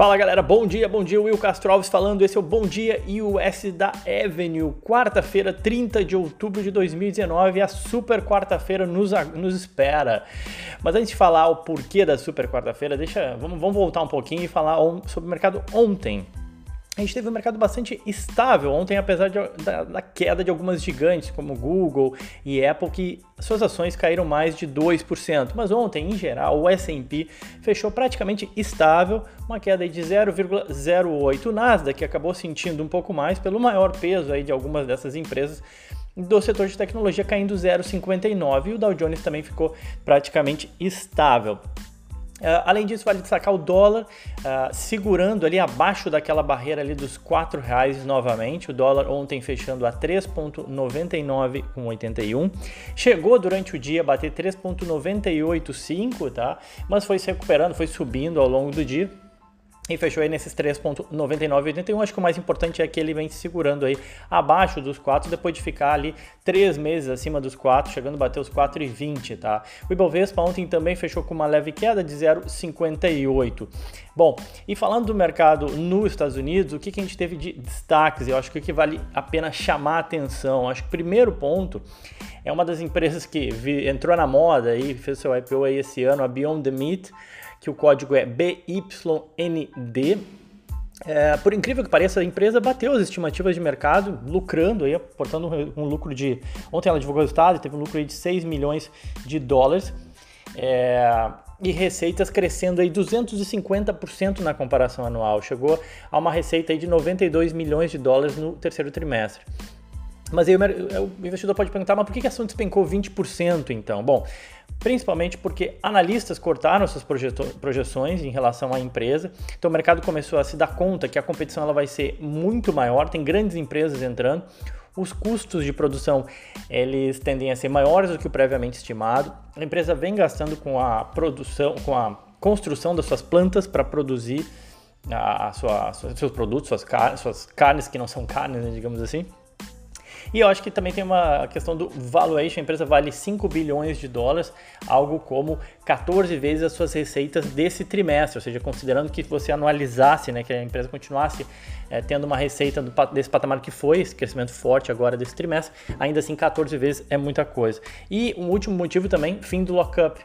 Fala galera, bom dia, bom dia, Will Castro Alves falando, esse é o Bom Dia US da Avenue, quarta-feira, 30 de outubro de 2019, a super quarta-feira nos, nos espera. Mas antes de falar o porquê da super quarta-feira, deixa, vamos, vamos voltar um pouquinho e falar sobre o mercado ontem a gente teve um mercado bastante estável ontem, apesar de, da, da, queda de algumas gigantes como Google e Apple, que suas ações caíram mais de 2%. Mas ontem, em geral, o S&P fechou praticamente estável, uma queda de 0,08%. O Nasdaq acabou sentindo um pouco mais pelo maior peso aí de algumas dessas empresas do setor de tecnologia caindo 0,59 e o Dow Jones também ficou praticamente estável. Uh, além disso, vale destacar o dólar uh, segurando ali abaixo daquela barreira ali dos R$ reais novamente. O dólar ontem fechando a 3,99,81. Chegou durante o dia a bater 3,985, tá? Mas foi se recuperando, foi subindo ao longo do dia e fechou aí nesses 3.9981. Acho que o mais importante é que ele vem se segurando aí abaixo dos 4 depois de ficar ali 3 meses acima dos 4, chegando a bater os 4,20, tá? O Ibovespa ontem também fechou com uma leve queda de 0,58. Bom, e falando do mercado nos Estados Unidos, o que, que a gente teve de destaques? Eu acho que o que vale a pena chamar a atenção, acho que o primeiro ponto é uma das empresas que entrou na moda e fez seu IPO aí esse ano, a Beyond the Meat, que o código é BYND. É, por incrível que pareça, a empresa bateu as estimativas de mercado, lucrando, aí, aportando um, lucro de. Ontem ela divulgou o resultado e teve um lucro de 6 milhões de dólares. É, e receitas crescendo aí 250% na comparação anual. Chegou a uma receita aí de 92 milhões de dólares no terceiro trimestre. Mas aí o investidor pode perguntar, mas por que a ação despencou 20% então? Bom, principalmente porque analistas cortaram suas projeções em relação à empresa, então o mercado começou a se dar conta que a competição ela vai ser muito maior, tem grandes empresas entrando, os custos de produção eles tendem a ser maiores do que o previamente estimado, a empresa vem gastando com a produção, com a construção das suas plantas para produzir a, a sua, seus produtos, suas, car suas carnes que não são carnes, né, digamos assim. E eu acho que também tem uma questão do valuation, a empresa vale 5 bilhões de dólares, algo como 14 vezes as suas receitas desse trimestre, ou seja, considerando que você anualizasse, né, que a empresa continuasse é, tendo uma receita do, desse patamar que foi, esse crescimento forte agora desse trimestre, ainda assim 14 vezes é muita coisa. E um último motivo também, fim do lockup.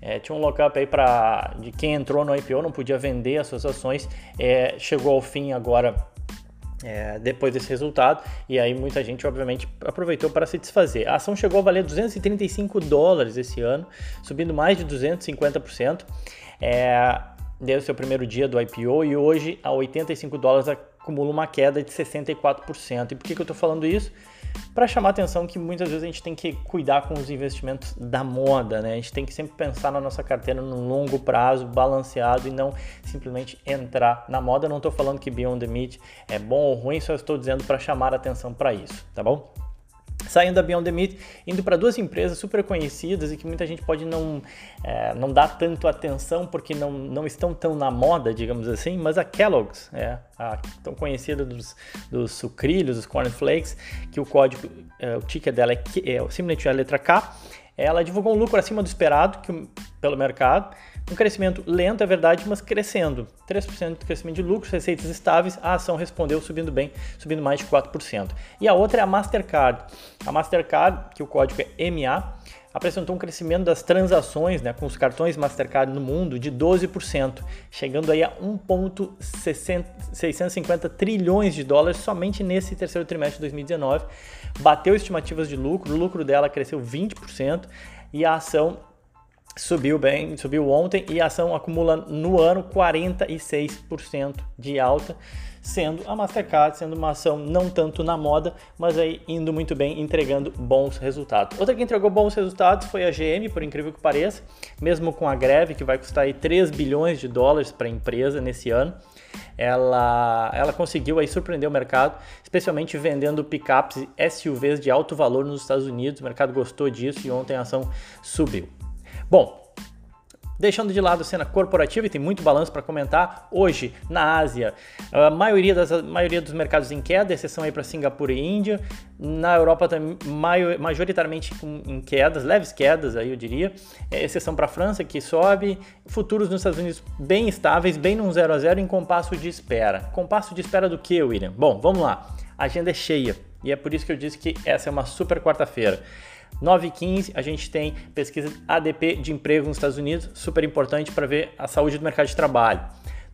É, tinha um lockup aí para de quem entrou no IPO não podia vender as suas ações, é, chegou ao fim agora é, depois desse resultado, e aí muita gente, obviamente, aproveitou para se desfazer. A ação chegou a valer 235 dólares esse ano, subindo mais de 250%, é, desde o seu primeiro dia do IPO, e hoje a 85 dólares acumula uma queda de 64%. E por que, que eu estou falando isso? para chamar atenção que muitas vezes a gente tem que cuidar com os investimentos da moda, né? A gente tem que sempre pensar na nossa carteira no longo prazo, balanceado e não simplesmente entrar na moda. Não estou falando que Beyond the Meat é bom ou ruim, só estou dizendo para chamar atenção para isso, tá bom? Saindo da Beyond the Meat, indo para duas empresas super conhecidas e que muita gente pode não, é, não dar tanto atenção porque não, não estão tão na moda, digamos assim, mas a Kellogg's, é, a tão conhecida dos, dos sucrilhos, dos cornflakes, que o código, é, o ticket dela é, é simplesmente a letra K, ela divulgou um lucro acima do esperado que, pelo mercado, um crescimento lento, é verdade, mas crescendo. 3% de crescimento de lucros, receitas estáveis, a ação respondeu subindo bem, subindo mais de 4%. E a outra é a Mastercard. A Mastercard, que o código é MA, apresentou um crescimento das transações né, com os cartões Mastercard no mundo de 12%, chegando aí a 1,650 trilhões de dólares somente nesse terceiro trimestre de 2019. Bateu estimativas de lucro, o lucro dela cresceu 20% e a ação subiu bem, subiu ontem e a ação acumula no ano 46% de alta, sendo a Mastercard sendo uma ação não tanto na moda, mas aí indo muito bem, entregando bons resultados. Outra que entregou bons resultados foi a GM, por incrível que pareça, mesmo com a greve que vai custar aí 3 bilhões de dólares para a empresa nesse ano. Ela, ela conseguiu aí surpreender o mercado, especialmente vendendo picapes SUVs de alto valor nos Estados Unidos. O mercado gostou disso e ontem a ação subiu. Bom, Deixando de lado a cena corporativa, e tem muito balanço para comentar, hoje na Ásia, a maioria, das, a maioria dos mercados em queda, exceção aí para Singapura e Índia. Na Europa também, majoritariamente em quedas, leves quedas aí eu diria, é, exceção para a França que sobe. Futuros nos Estados Unidos bem estáveis, bem num 0 a 0 em compasso de espera. Compasso de espera do que, William? Bom, vamos lá. A agenda é cheia e é por isso que eu disse que essa é uma super quarta-feira. 9 e 15 a gente tem pesquisa ADP de emprego nos Estados Unidos, super importante para ver a saúde do mercado de trabalho.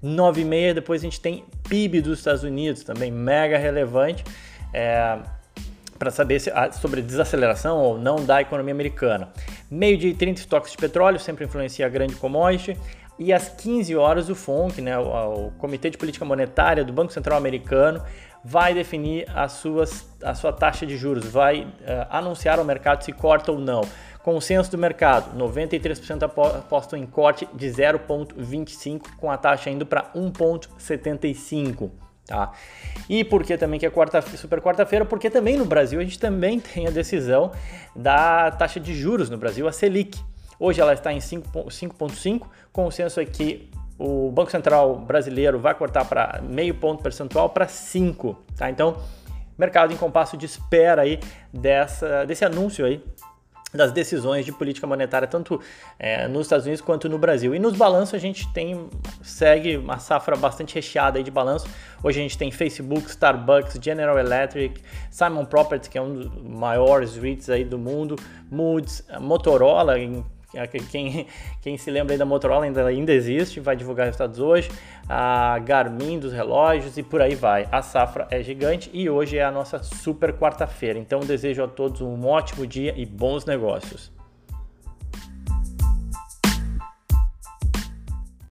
9 e meia depois a gente tem PIB dos Estados Unidos, também mega relevante. É, para saber se, sobre desaceleração ou não da economia americana. Meio dia e 30 estoques de petróleo, sempre influencia a grande commodity. E às 15 horas o FONC, né, o, o Comitê de Política Monetária do Banco Central Americano, vai definir as suas, a sua taxa de juros, vai uh, anunciar ao mercado se corta ou não. Consenso do mercado: 93% apostam em corte de 0,25, com a taxa indo para 1,75. Tá? E por que também que é quarta, super quarta-feira? Porque também no Brasil a gente também tem a decisão da taxa de juros no Brasil, a Selic. Hoje ela está em 5,5, consenso é que o Banco Central brasileiro vai cortar para meio ponto percentual para 5, tá? Então, mercado em compasso de espera aí dessa, desse anúncio aí das decisões de política monetária tanto é, nos Estados Unidos quanto no Brasil. E nos balanços a gente tem segue uma safra bastante recheada de balanço. Hoje a gente tem Facebook, Starbucks, General Electric, Simon Property, que é um dos maiores REITs aí do mundo, Moods, Motorola, quem, quem se lembra aí da Motorola ainda, ainda existe, vai divulgar resultados hoje. A Garmin dos relógios e por aí vai. A safra é gigante e hoje é a nossa super quarta-feira. Então desejo a todos um ótimo dia e bons negócios.